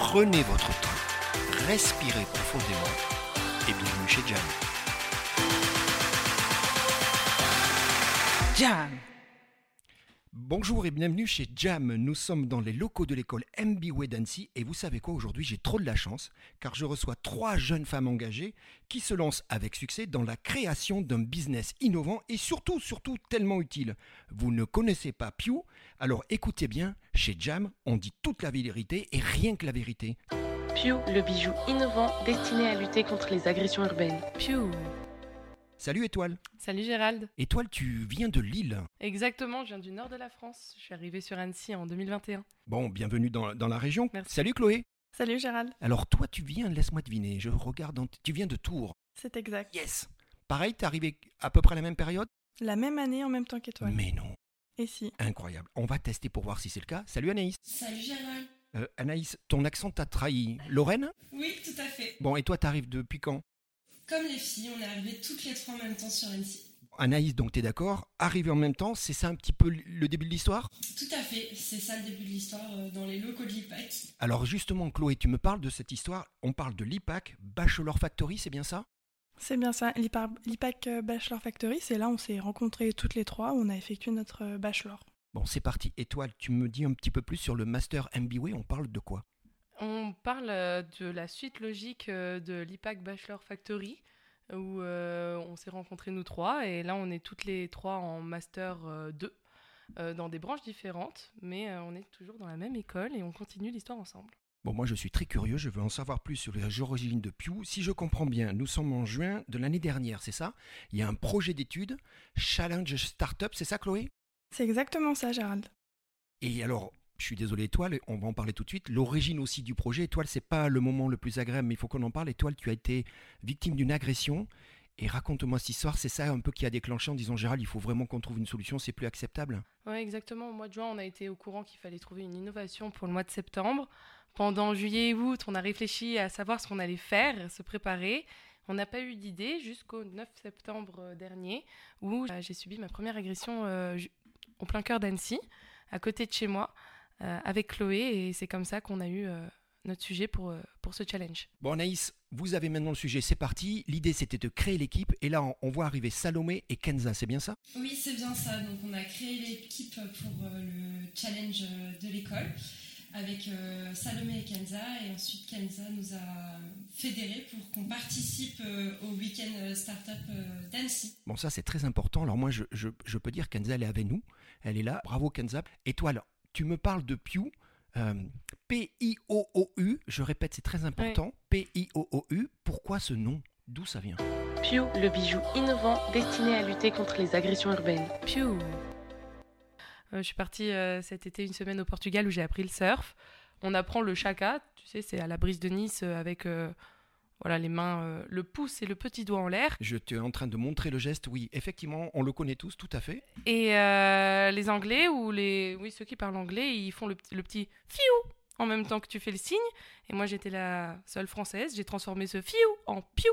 Prenez votre temps, respirez profondément et bienvenue chez Jam. Jam Bonjour et bienvenue chez Jam. Nous sommes dans les locaux de l'école MBWay d'Annecy et vous savez quoi aujourd'hui j'ai trop de la chance car je reçois trois jeunes femmes engagées qui se lancent avec succès dans la création d'un business innovant et surtout surtout tellement utile. Vous ne connaissez pas Pew Alors écoutez bien, chez Jam on dit toute la vérité et rien que la vérité. Pew, le bijou innovant destiné à lutter contre les agressions urbaines. Pew Salut Étoile. Salut Gérald. Étoile tu viens de Lille. Exactement, je viens du nord de la France. Je suis arrivée sur Annecy en 2021. Bon, bienvenue dans, dans la région. Merci. Salut Chloé. Salut Gérald, Alors toi tu viens, laisse-moi deviner, je regarde, dans- tu viens de Tours. c'est exact. Yes Pareil, t'es arrivé à peu près à la même période? La même année en même temps qu'étoile. Mais non, Et si incroyable. On va tester pour voir si c'est le cas. Salut Anaïs. Salut Gérald. Euh, Anaïs, ton accent t'a trahi. Lorraine Oui, tout à fait. Bon, et toi t'arrives depuis quand Comme les filles, on est arrivées toutes les trois en même temps sur Annecy. Anaïs, donc t'es d'accord Arriver en même temps, c'est ça un petit peu le début de l'histoire? Tout à fait, c'est ça le début de l'histoire euh, dans les locaux de l'IPAC. Alors justement, Chloé, tu me parles de cette histoire. On parle de l'IPAC, Bachelor Factory, c'est bien ça? C'est bien ça, l'IPA- l'IPAC euh, Bachelor Factory, c'est là où on s'est rencontrés toutes les trois, où on a effectué notre euh, bachelor. Bon, c'est parti. Étoile, tu me dis un petit peu plus sur le Master MBA, on parle de quoi? On parle euh, de la suite logique de l'IPAC Bachelor Factory, où on s'est rencontrés nous trois, et là on est toutes les trois en Master euh, 2, euh, dans des branches différentes, mais on est toujours dans la même école et on continue l'histoire ensemble. Bon, moi je suis très curieux, je veux en savoir plus sur les origines de Pew. Si je comprends bien, nous sommes en juin de l'année dernière, c'est ça? Il y a un projet d'étude, Challenge Startup, c'est ça Chloé? C'est exactement ça Gérald. Et alors, je suis désolé Étoile, on va en parler tout de suite. L'origine aussi du projet, Étoile, c'est pas le moment le plus agréable, mais il faut qu'on en parle. Étoile, tu as été victime d'une agression. Et raconte-moi cette histoire, c'est ça un peu qui a déclenché en disant Gérald, il faut vraiment qu'on trouve une solution, c'est plus acceptable? Ouais, exactement. Au mois de juin, on a été au courant qu'il fallait trouver une innovation pour le mois de septembre. Pendant juillet et août, on a réfléchi à savoir ce qu'on allait faire, se préparer. On n'a pas eu d'idée jusqu'au 9 septembre euh, dernier, où euh, j'ai subi ma première agression euh, au plein cœur d'Annecy, à côté de chez moi, euh, avec Chloé. Et c'est comme ça qu'on a eu notre sujet pour, euh, pour ce challenge. Bon Anaïs, vous avez maintenant le sujet, c'est parti. L'idée c'était de créer l'équipe, et là on, on voit arriver Salomé et Kenza, c'est bien ça? Oui, c'est bien ça. Donc on a créé l'équipe pour euh, le challenge euh, de l'école avec euh, Salomé et Kenza. Et ensuite Kenza nous a fédérés pour qu'on participe euh, au week-end startup euh, d'Annecy. Bon, ça c'est très important. Alors moi, je, je- je peux dire Kenza, elle est avec nous. Elle est là. Bravo Kenza. Étoile, tu me parles de Pew. Euh, P-I-O-O-U. Je répète, c'est très important. P-I-O-O-U. Pourquoi ce nom? D'où ça vient? Pew, le bijou innovant destiné à lutter contre les agressions urbaines. Pew Euh, Je suis partie euh, cet été une semaine au Portugal où j'ai appris le surf. On apprend le chaka, tu sais, c'est à la brise de Nice avec euh, voilà, les mains, euh, le pouce et le petit doigt en l'air. Je t'ai en train de montrer le geste. Oui, effectivement, on le connaît tous, tout à fait. Et euh, les Anglais ou les, oui, ceux qui parlent anglais, ils font le, petit- le petit fiou en même temps que tu fais le signe. Et moi, j'étais la seule française. J'ai transformé ce fiou en piou.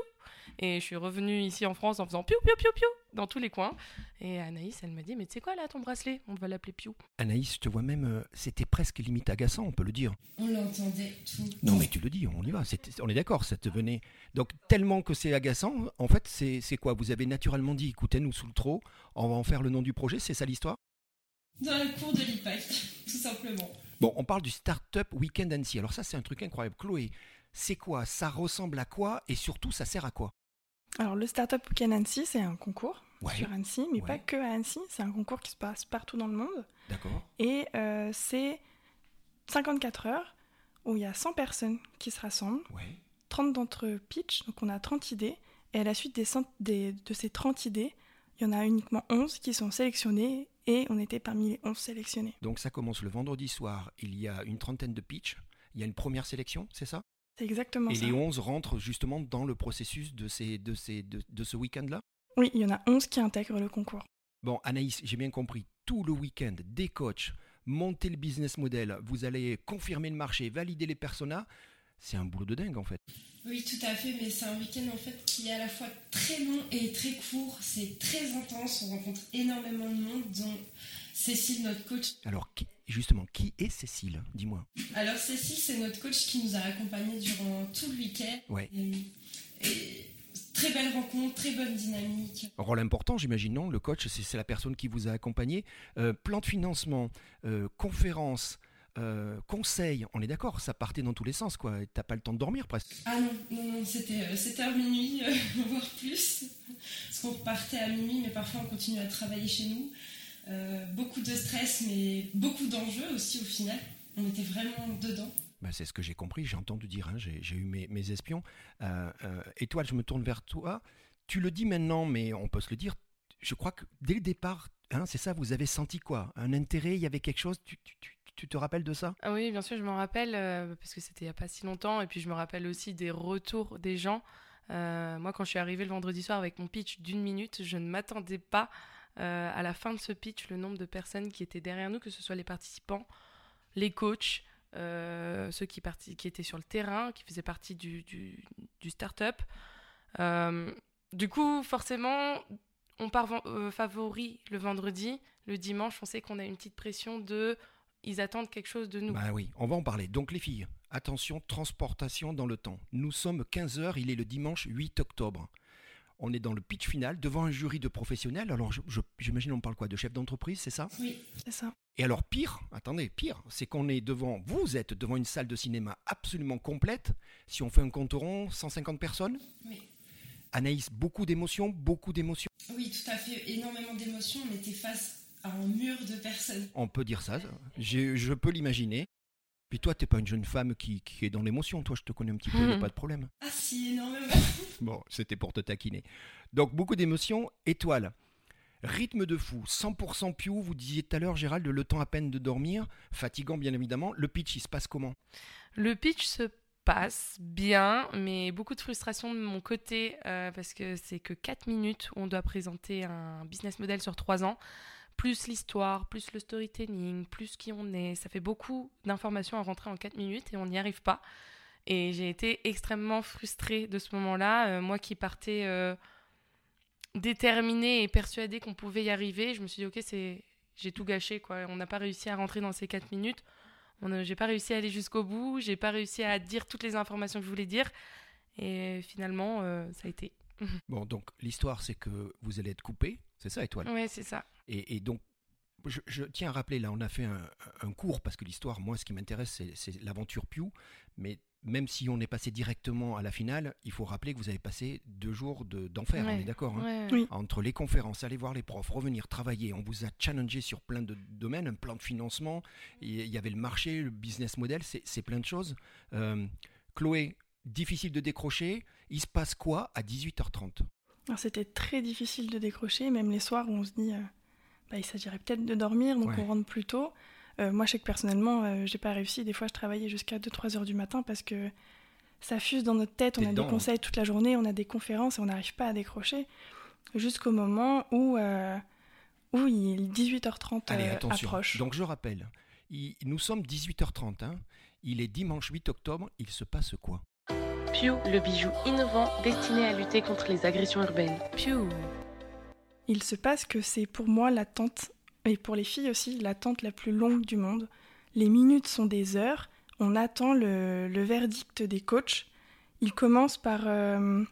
Et je suis revenue ici en France en faisant piou, piou, piou, piou dans tous les coins. Et Anaïs, elle m'a dit, mais tu sais quoi là, ton bracelet On va l'appeler piou. Anaïs, je te vois même, euh, c'était presque limite agaçant, on peut le dire. On l'entendait tout. le Non, mais tu le dis, on y va. On est d'accord, ça te venait. Donc, tellement que c'est agaçant, en fait, c'est c'est quoi? Vous avez naturellement dit, écoutez, nous sous le trot, on va en faire le nom du projet, c'est ça l'histoire? Dans le cours de l'IPAC, tout simplement. Bon, on parle du Startup Weekend Annecy. Alors ça, c'est un truc incroyable. Chloé, c'est quoi? Ça ressemble à quoi? Et surtout, ça sert à quoi? Alors le Startup Weekend Annecy, c'est un concours Ouais, sur Annecy, mais Ouais. pas que à Annecy, c'est un concours qui se passe partout dans le monde. d'accord. Et euh, c'est 54 heures où il y a 100 personnes qui se rassemblent, Ouais. 30 d'entre eux pitch, donc on a 30 idées, et à la suite des des- de ces 30 idées, il y en a uniquement 11 qui sont sélectionnées et on était parmi les 11 sélectionnés. Donc ça commence le vendredi soir, il y a une trentaine de pitchs, il y a une première sélection, c'est ça? C'est exactement Et ça. les 11 rentrent justement dans le processus de, ces, de, ces, de, de ce week-end-là? Oui, il y en a 11 qui intègrent le concours. Bon, Anaïs, j'ai bien compris, tout le week-end, des coachs, monter le business model, vous allez confirmer le marché, valider les personas, c'est un boulot de dingue en fait. Oui, tout à fait, mais c'est un week-end en fait qui est à la fois très long et très court. C'est très intense, on rencontre énormément de monde, dont Cécile, notre coach. Alors qui- justement, qui est Cécile? Dis-moi. Alors Cécile, c'est notre coach qui nous a accompagnés durant tout le week-end. Ouais. Et, et très belle rencontre, très bonne dynamique. Rôle important, j'imagine, non? Le coach, c'est c'est la personne qui vous a accompagné. Euh, plan de financement, euh, conférence, euh, conseil, on est d'accord, ça partait dans tous les sens, quoi. T'as pas le temps de dormir presque. Ah non, non, c'était euh, 7h minuit, euh, voire plus. Parce qu'on repartait à minuit, mais parfois on continue à travailler chez nous. Euh, beaucoup de stress, mais beaucoup d'enjeux aussi au final. On était vraiment dedans. Bah, c'est ce que j'ai compris, j'ai entendu dire, hein, j'ai j'ai eu mes, mes espions. Étoile, je me tourne vers toi. Tu le dis maintenant, mais on peut se le dire. Je crois que dès le départ, hein, c'est ça, vous avez senti quoi? Un intérêt, il y avait quelque chose? Tu, tu- tu- tu te rappelles de ça? Ah oui, bien sûr, je m'en rappelle, euh, parce que c'était il n'y a pas si longtemps, et puis je me rappelle aussi des retours des gens. Euh, moi, quand je suis arrivée le vendredi soir avec mon pitch d'une minute, je ne m'attendais pas euh, à la fin de ce pitch le nombre de personnes qui étaient derrière nous, que ce soit les participants, les coachs, ceux qui, étaient sur le terrain, qui faisaient partie du, du, du start-up. Du coup, forcément, on part favori le vendredi. Le dimanche, on sait qu'on a une petite pression de ils attendent quelque chose de nous. Bah oui, on va en parler. Donc les filles, attention, transportation dans le temps. Nous sommes 15h, il est le dimanche 8 octobre. On est dans le pitch final devant un jury de professionnels. Alors je- je- j'imagine on parle quoi De chef d'entreprise, c'est ça? Oui, C'est ça. Et alors pire, attendez, pire, c'est qu'on est devant, vous êtes devant une salle de cinéma absolument complète. Si on fait un compte rond, 150 personnes? oui. Anaïs, beaucoup d'émotions, beaucoup d'émotions. Oui, tout à fait. Énormément d'émotions. On était face un mur de personnes. On peut dire ça, je peux l'imaginer. Puis toi, t'es pas une jeune femme qui, qui est dans l'émotion. Toi, je te connais un petit peu, y a Mhm. pas de problème. Ah si, énormément. Bon, c'était pour te taquiner. Donc, beaucoup d'émotions. Étoile. Rythme de fou, 100% Pew, vous disiez tout à l'heure, Gérald, le temps à peine de dormir, fatigant bien évidemment. Le pitch, il se passe comment? Le pitch se passe bien, mais beaucoup de frustration de mon côté euh, parce que c'est que 4 minutes où on doit présenter un business model sur 3 ans, plus l'histoire, plus le storytelling, plus qui on est. Ça fait beaucoup d'informations à rentrer en 4 minutes et on n'y arrive pas. Et j'ai été extrêmement frustrée de ce moment-là. Euh, moi qui partais euh, déterminée et persuadée qu'on pouvait y arriver, je me suis dit, ok, c'est... j'ai tout gâché. Quoi. On n'a pas réussi à rentrer dans ces 4 minutes. On a- J'ai pas réussi à aller jusqu'au bout, j'ai pas réussi à dire toutes les informations que je voulais dire. Et finalement, euh, ça a été. Bon, donc l'histoire, c'est que vous allez être coupé, c'est ça, Étoile? Ouais, c'est ça. Et, et donc, je, je tiens à rappeler, là, on a fait un, un cours, parce que l'histoire, moi, ce qui m'intéresse, c'est- l'aventure Pew, mais même si on est passé directement à la finale, il faut rappeler que vous avez passé deux jours de- d'enfer, on Ouais. est d'accord hein Ouais. Oui. entre les conférences, aller voir les profs, revenir travailler, on vous a challengé sur plein de domaines, un plan de financement, il y avait le marché, le business model, c'est plein de choses. Euh, Chloé, difficile de décrocher, il se passe quoi à 18h30 Alors, C'était très difficile de décrocher, même les soirs où on se dit euh, bah, il s'agirait peut-être de dormir, donc Ouais. on rentre plus tôt. Euh, moi, je sais que personnellement, euh, j'ai pas réussi. Des fois, je travaillais jusqu'à 2-3 heures du matin parce que ça fuse dans notre tête. On a dedans, des hein. conseils toute la journée, on a des conférences et on n'arrive pas à décrocher. Jusqu'au moment où, euh, où il 18h30 Allez, euh, attention. approche. Donc je rappelle, il- nous sommes 18h30, hein. il est dimanche 8 octobre, il se passe quoi? Pew, le bijou innovant destiné à lutter contre les agressions urbaines. Piou. Il se passe que c'est pour moi l'attente, et pour les filles aussi, l'attente la plus longue du monde. Les minutes sont des heures, on attend le, le verdict des coachs. Ils commencent par, euh,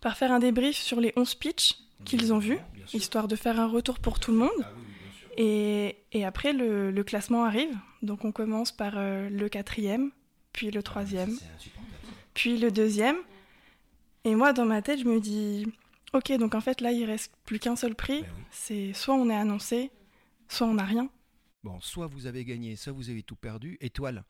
par faire un débrief sur les 11 pitchs qu'ils ont vus, histoire de faire un retour pour tout le monde. Ah oui. Et, et après, le, le classement arrive. Donc on commence par euh, le quatrième, puis le troisième, insupportable, ça. puis le deuxième. Et moi, dans ma tête, je me dis, ok, donc en fait, là, il reste plus qu'un seul prix. Ben oui. C'est soit on est annoncé, soit on n'a rien. Bon, soit vous avez gagné, soit vous avez tout perdu. Étoile,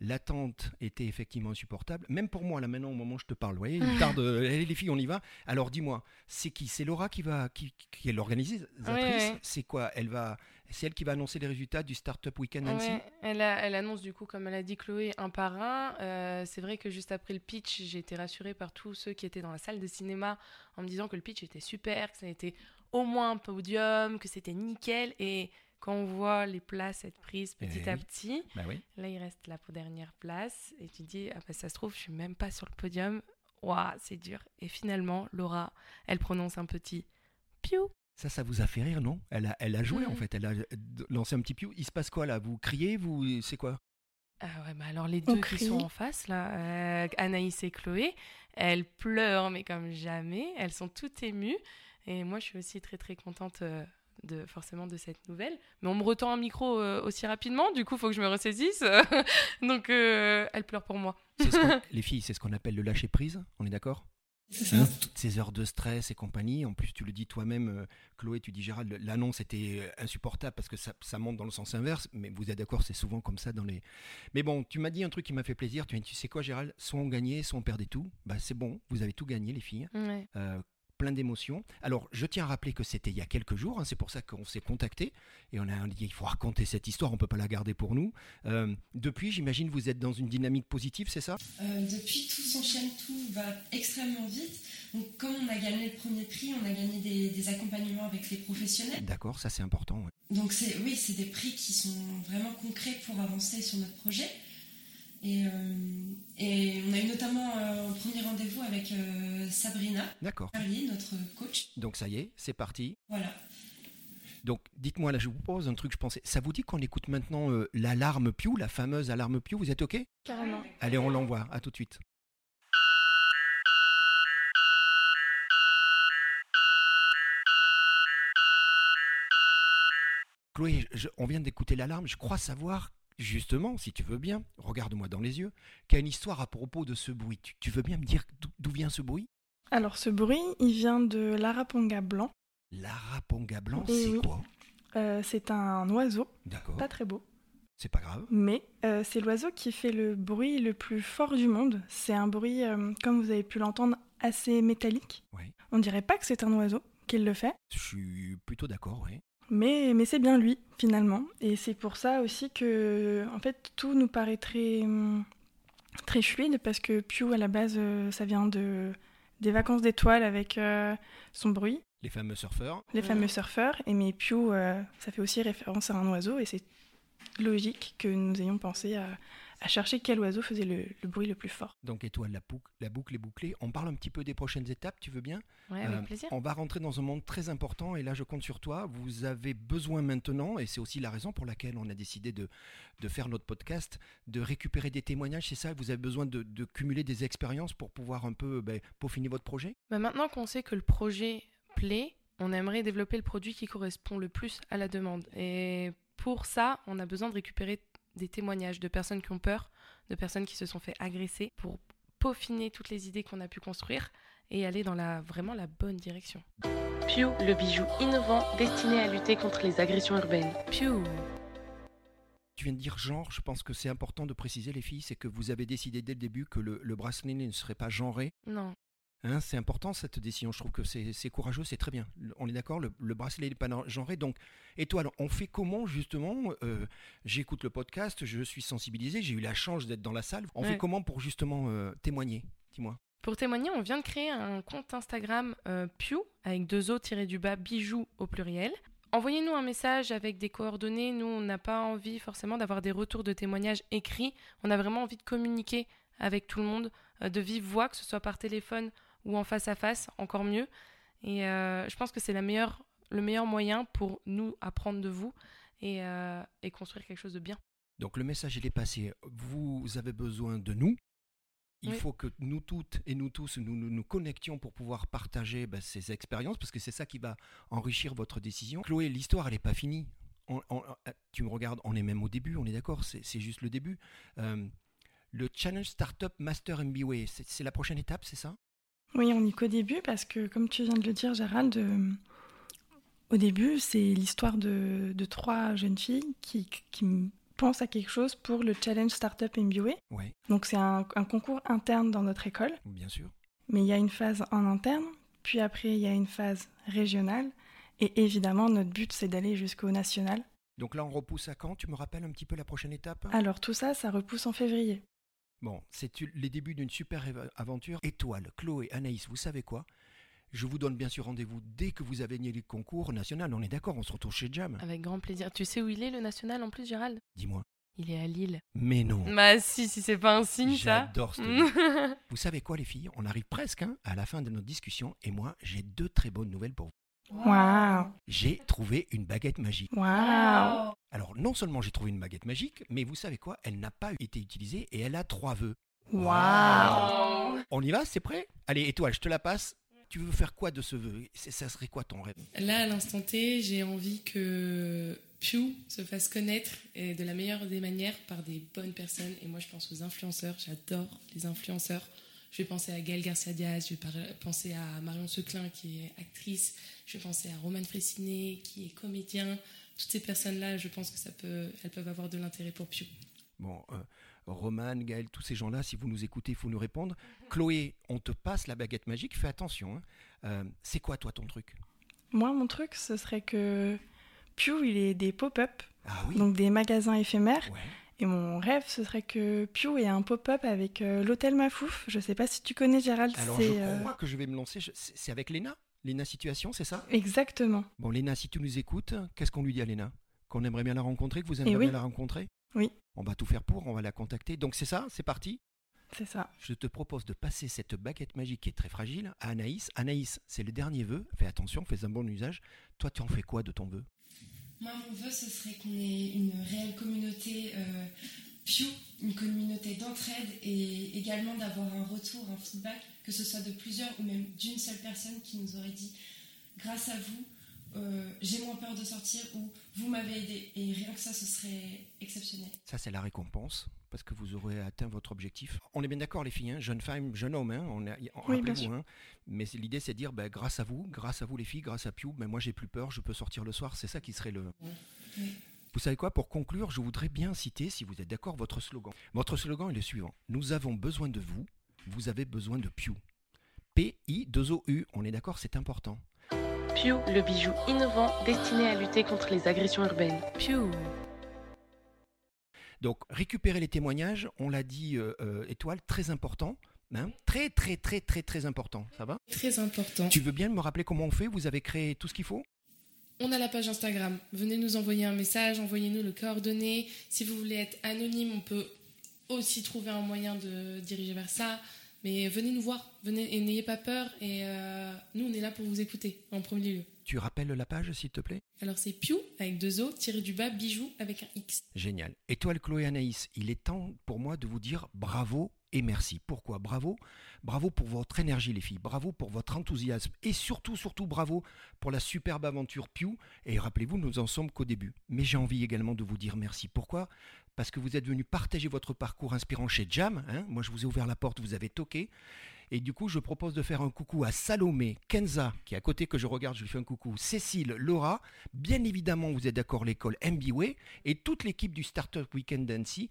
L'attente était effectivement insupportable. Même pour moi, là maintenant, au moment où je te parle, vous voyez, il tarde. Allez, les filles, on y va. Alors dis-moi, c'est qui? C'est Laura qui va, qui, qui est l'organisatrice? Ouais, ouais. C'est quoi? Elle va, c'est elle qui va annoncer les résultats du Startup Weekend Ouais, elle, a- elle annonce du coup, comme elle a dit Chloé, un par un. Euh, c'est vrai que juste après le pitch, j'ai été rassurée par tous ceux qui étaient dans la salle de cinéma en me disant que le pitch était super, que ça était au moins un podium, que c'était nickel. Et quand on voit les places être prises petit Eh à oui. petit, Bah oui. là il reste la dernière place et tu dis, ah bah ça se trouve, je suis même pas sur le podium. Waouh, c'est dur. Et finalement, Laura, elle prononce un petit piou. Ça, ça vous a fait rire, non? Elle a, elle a joué en Mhm. fait. Elle a lancé un petit piou. Il se passe quoi là? Vous criez? Vous, c'est quoi? Ah ouais, bah alors les On deux qui crie. sont en face, là, euh, Anaïs et Chloé, elles pleurent, mais comme jamais. Elles sont toutes émues. Et moi, je suis aussi très, très contente euh, de, forcément de cette nouvelle. Mais on me retend un micro euh, aussi rapidement, du coup, il faut que je me ressaisisse. Donc, euh, elles pleurent pour moi. Ce Les filles, c'est ce qu'on appelle le lâcher prise. On est d'accord? C'est ça. Hein, toutes ces heures de stress et compagnie. En plus, tu le dis toi-même, euh, Chloé, tu dis Gérald, l'annonce était insupportable parce que ça, ça monte dans le sens inverse. Mais vous êtes d'accord, c'est souvent comme ça dans les. Mais bon, tu m'as dit un truc qui m'a fait plaisir. Tu dit, tu sais quoi, Gérald? Soit on gagnait, soit on perdait tout. Bah, c'est bon, vous avez tout gagné, les filles. Ouais. Euh, plein d'émotions. Alors, je tiens à rappeler que c'était il y a quelques jours, hein, c'est pour ça qu'on s'est contacté et on a dit il faut raconter cette histoire, on peut pas la garder pour nous. Euh, depuis, j'imagine vous êtes dans une dynamique positive, c'est ça? Euh, depuis, tout s'enchaîne, tout va extrêmement vite. Donc, comme on a gagné le premier prix, on a gagné des, des accompagnements avec les professionnels. D'accord, ça c'est important. ouais. Donc, oui, c'est des prix qui sont vraiment concrets pour avancer sur notre projet. Et, euh, et on a eu notamment euh, un premier rendez-vous avec euh, Sabrina D'accord. Notre coach. Donc ça y est, c'est parti. Voilà. Donc dites-moi là, je vous pose un truc, je pensais. Ça vous dit qu'on écoute maintenant euh, l'alarme Pew, la fameuse alarme Pew Vous êtes ok? Carrément. Allez, on l'envoie. À tout de suite. Chloé, je- on vient d'écouter l'alarme. Je crois savoir, justement, si tu veux bien, regarde-moi dans les yeux, qu'il y a une histoire à propos de ce bruit. Tu, tu veux bien me dire d'où- vient ce bruit? Alors ce bruit, il vient de l'araponga blanc. L'araponga blanc, c'est oui. quoi? Euh, c'est un oiseau, D'accord, pas très beau, c'est pas grave. mais euh, c'est l'oiseau qui fait le bruit le plus fort du monde. C'est un bruit, euh, comme vous avez pu l'entendre, assez métallique. Oui. On dirait pas que c'est un oiseau qui le fait, Je suis plutôt d'accord, oui. Mais, mais c'est bien lui finalement. Et c'est pour ça aussi que, en fait, tout nous paraît très, hum, très fluide parce que Pew à la base, euh, ça vient de des vacances d'étoiles avec euh, son bruit. Les fameux surfeurs. les fameux surfeurs. Et mais Pew, euh, ça fait aussi référence à un oiseau, et c'est logique que nous ayons pensé à, à chercher quel oiseau faisait le, le bruit le plus fort. Donc étoile, la, boucle, la boucle est bouclée. On parle un petit peu des prochaines étapes, tu veux bien? Ouais, avec Euh, plaisir. On va rentrer dans un monde très important et là je compte sur toi. Vous avez besoin maintenant, et c'est aussi la raison pour laquelle on a décidé de, de faire notre podcast, de récupérer des témoignages, c'est ça? Vous avez besoin de, de cumuler des expériences pour pouvoir un peu ben, peaufiner votre projet? Bah, maintenant qu'on sait que le projet plaît, on aimerait développer le produit qui correspond le plus à la demande. Et pour ça, on a besoin de récupérer des témoignages de personnes qui ont peur, de personnes qui se sont fait agresser, pour peaufiner toutes les idées qu'on a pu construire et aller dans la, vraiment la bonne direction. Pew, le bijou innovant destiné à lutter contre les agressions urbaines. Pew Tu viens de dire genre, je pense que c'est important de préciser les filles, c'est que vous avez décidé dès le début que le, le bracelet ne serait pas genré. Non. Hein, c'est important cette décision, je trouve que c'est courageux, c'est très bien. On est d'accord, le, le bracelet n'est pas genré. Donc, étoile, on fait comment justement euh, J'écoute le podcast, je suis sensibilisé, j'ai eu la chance d'être dans la salle. On Ouais. fait comment pour justement euh, témoigner? Dis-moi. Pour témoigner, on vient de créer un compte Instagram euh, Pew avec deux O tirés du bas bijoux au pluriel. Envoyez-nous un message avec des coordonnées. Nous, on n'a pas envie forcément d'avoir des retours de témoignages écrits. On a vraiment envie de communiquer avec tout le monde, de vive voix, que ce soit par téléphone ou en face à face, encore mieux. Et euh, je pense que c'est la meilleure, le meilleur moyen pour nous apprendre de vous et, euh, et construire quelque chose de bien. Donc le message il est passé. Vous avez besoin de nous. Il Oui. faut que nous toutes et nous tous nous nous, nous connections pour pouvoir partager ben, ces expériences parce que c'est ça qui va enrichir votre décision. Chloé, l'histoire elle n'est pas finie. On- on- euh, tu me regardes, on est même au début, on est d'accord, c'est juste le début. Euh, le Challenge Startup Master MBA, c'est la prochaine étape, c'est ça? Oui, on n'y qu'au début parce que, comme tu viens de le dire, Gérald, euh, au début, c'est l'histoire de, de trois jeunes filles qui, qui, pense à quelque chose pour le Challenge Startup MBA. Ouais, Donc c'est un, un concours interne dans notre école, bien sûr. mais il y a une phase en interne, puis après il y a une phase régionale, et évidemment notre but c'est d'aller jusqu'au national. Donc là, on repousse à quand? Tu me rappelles un petit peu la prochaine étape? Alors tout ça, ça repousse en février. Bon, c'est les débuts d'une super aventure. Étoile, Chloé, Anaïs, vous savez quoi? Je vous donne bien sûr rendez-vous dès que vous avez gagné le concours national. On est d'accord, on se retrouve chez Jam. Avec grand plaisir. Tu sais où il est, le national, en plus, Gérald? Dis-moi. Il est à Lille. Mais non. Bah si, si c'est pas un signe, ça. J'adore vie. Vous savez quoi, les filles? On arrive presque hein, à la fin de notre discussion et moi, j'ai deux très bonnes nouvelles pour vous. Waouh J'ai trouvé une baguette magique. Waouh Alors, non seulement j'ai trouvé une baguette magique, mais vous savez quoi? Elle n'a pas été utilisée et elle a trois vœux. Waouh On y va? C'est prêt? Allez, étoile, je te la passe. Tu veux faire quoi de ce vœu? Ça serait quoi ton rêve? Là, à l'instant T, j'ai envie que Pew se fasse connaître et de la meilleure des manières par des bonnes personnes. Et moi, je pense aux influenceurs. J'adore les influenceurs. Je vais penser à Gaëlle Garcia Diaz, je vais penser à Marion Seclin qui est actrice, je vais penser à Roman Fressinet qui est comédien. Toutes ces personnes-là, je pense que ça peut, elles peuvent avoir de l'intérêt pour Pew. Bon, euh, Roman, Gaël, tous ces gens-là, si vous nous écoutez, il faut nous répondre. Chloé, on te passe la baguette magique, fais attention. hein. Euh, c'est quoi, toi, ton truc? Moi, mon truc, ce serait que Pew, il est des pop-up, Ah oui? Donc des magasins éphémères. Ouais. Et mon rêve, ce serait que Pew ait un pop-up avec euh, l'hôtel Mafouf. Je sais pas si tu connais Gérald, Alors, je euh, crois que je vais me lancer. je- c'est avec Léna? Léna Situation, c'est ça? Exactement. Bon, Léna, si tu nous écoutes, qu'est-ce qu'on lui dit à Léna? Qu'on aimerait bien la rencontrer, que vous Eh aimeriez oui. bien la rencontrer? Oui. On va tout faire pour, on va la contacter. Donc, c'est ça? C'est parti? C'est ça. Je te propose de passer cette baguette magique qui est très fragile à Anaïs. Anaïs, c'est le dernier vœu. Fais attention, fais un bon usage. Toi, tu en fais quoi de ton vœu? Moi, mon vœu, ce serait qu'on ait une réelle communauté euh, Pew, une communauté d'entraide et également d'avoir un retour, un feedback, que ce soit de plusieurs ou même d'une seule personne qui nous aurait dit grâce à vous, euh, j'ai moins peur de sortir ou vous m'avez aidé. Et rien que ça, ce serait exceptionnel. Ça, c'est la récompense, parce que vous aurez atteint votre objectif. On est bien d'accord, les filles, hein, jeune femme, jeune homme, hein, on a, on- Oui, sûr. hein. mais l'idée, c'est de dire, ben, grâce à vous, grâce à vous, les filles, grâce à Pew, ben, moi, j'ai plus peur, je peux sortir le soir. C'est ça qui serait le. Oui. Vous savez quoi? Pour conclure, je voudrais bien citer, si vous êtes d'accord, votre slogan. Votre slogan est le suivant Nous avons besoin de vous, vous avez besoin de Pew. P-I-2-O-U, on est d'accord, c'est important. Pew, le bijou innovant destiné à lutter contre les agressions urbaines. Pew. Donc, récupérer les témoignages, on l'a dit, euh, euh, étoile, très important. hein, très, très, très, très, très important. Ça va? Très important. Tu veux bien me rappeler comment on fait? Vous avez créé tout ce qu'il faut? On a la page Instagram. Venez nous envoyer un message, envoyez-nous le coordonnées. Si vous voulez être anonyme, on peut aussi trouver un moyen de diriger vers ça. Mais venez nous voir, venez et n'ayez pas peur. Et euh, nous, on est là pour vous écouter en premier lieu. Tu rappelles la page, s'il te plaît? Alors c'est Pew avec deux O, tiré du bas, bijou avec un X. Génial. Étoile Chloé Anaïs, il est temps pour moi de vous dire bravo et merci. Pourquoi Bravo? Bravo pour votre énergie, les filles. Bravo pour votre enthousiasme. Et surtout, surtout, bravo pour la superbe aventure Pew. Et rappelez-vous, nous en sommes qu'au début. Mais j'ai envie également de vous dire merci. Pourquoi? Parce que vous êtes venu partager votre parcours inspirant chez Jam. hein. Moi, je vous ai ouvert la porte, vous avez toqué. Et du coup, je propose de faire un coucou à Salomé, Kenza, qui est à côté que je regarde, je lui fais un coucou, Cécile, Laura. Bien évidemment, vous êtes d'accord, l'école MBWay et toute l'équipe du Startup Weekend d'Annecy.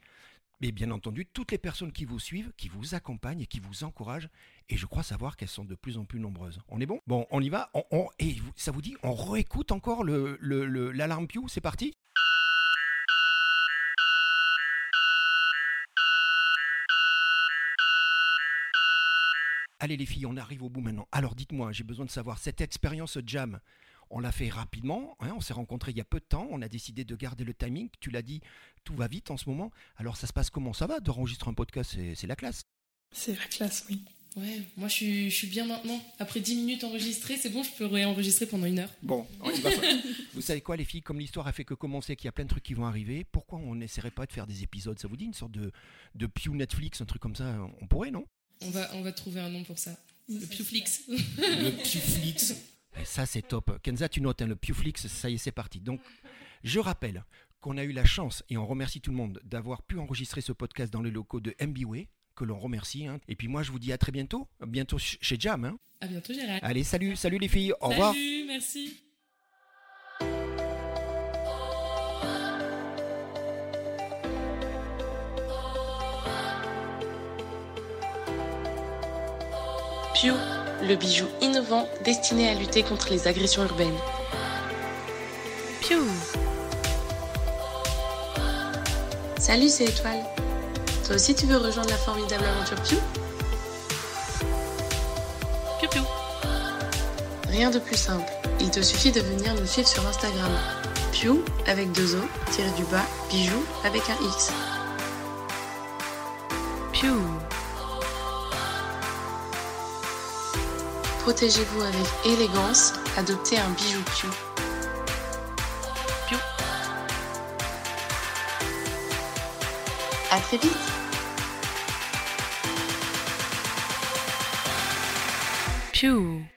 Et bien entendu, toutes les personnes qui vous suivent, qui vous accompagnent et qui vous encouragent. Et je crois savoir qu'elles sont de plus en plus nombreuses. On est bon? Bon, on y va? Et ça vous dit, on réécoute encore le, le- l'alarme Pew C'est parti? Allez les filles, on arrive au bout maintenant. Alors dites-moi, j'ai besoin de savoir, cette expérience Jam, on l'a fait rapidement, hein, on s'est rencontrés il y a peu de temps, on a décidé de garder le timing, tu l'as dit, tout va vite en ce moment. Alors ça se passe comment? Ça va de enregistrer un podcast, c'est, la classe. C'est la classe, oui. Ouais, moi je suis, je suis bien maintenant. Après 10 minutes enregistrées, c'est bon, je peux réenregistrer pendant une heure. Bon, vous savez quoi les filles, comme l'histoire a fait que commencer, qu'il y a plein de trucs qui vont arriver, pourquoi on n'essaierait pas de faire des épisodes? Ça vous dit une sorte de, de Pew Netflix, un truc comme ça On pourrait, non? On va, on va trouver un nom pour ça. Le Pewflix. Le Pewflix. Et ça, c'est top. Kenza, tu notes, hein, le Pewflix, ça y est, c'est parti. Donc, je rappelle qu'on a eu la chance, et on remercie tout le monde, d'avoir pu enregistrer ce podcast dans les locaux de MBWay, que l'on remercie. hein. Et puis moi, je vous dis à très bientôt. Bientôt ch- chez Jam. hein. À bientôt, Gérald. Allez, salut, salut les filles. Au revoir. Salut, merci. Pew, le bijou innovant destiné à lutter contre les agressions urbaines. Pew Salut, c'est Étoile. Toi aussi, tu veux rejoindre la formidable aventure Pew Pew Pew Rien de plus simple. Il te suffit de venir nous suivre sur Instagram. Pew avec deux O, tiré du bas, bijou avec un X. Pew Protégez-vous avec élégance, adoptez un bijou Pew. Pew. À très vite Pew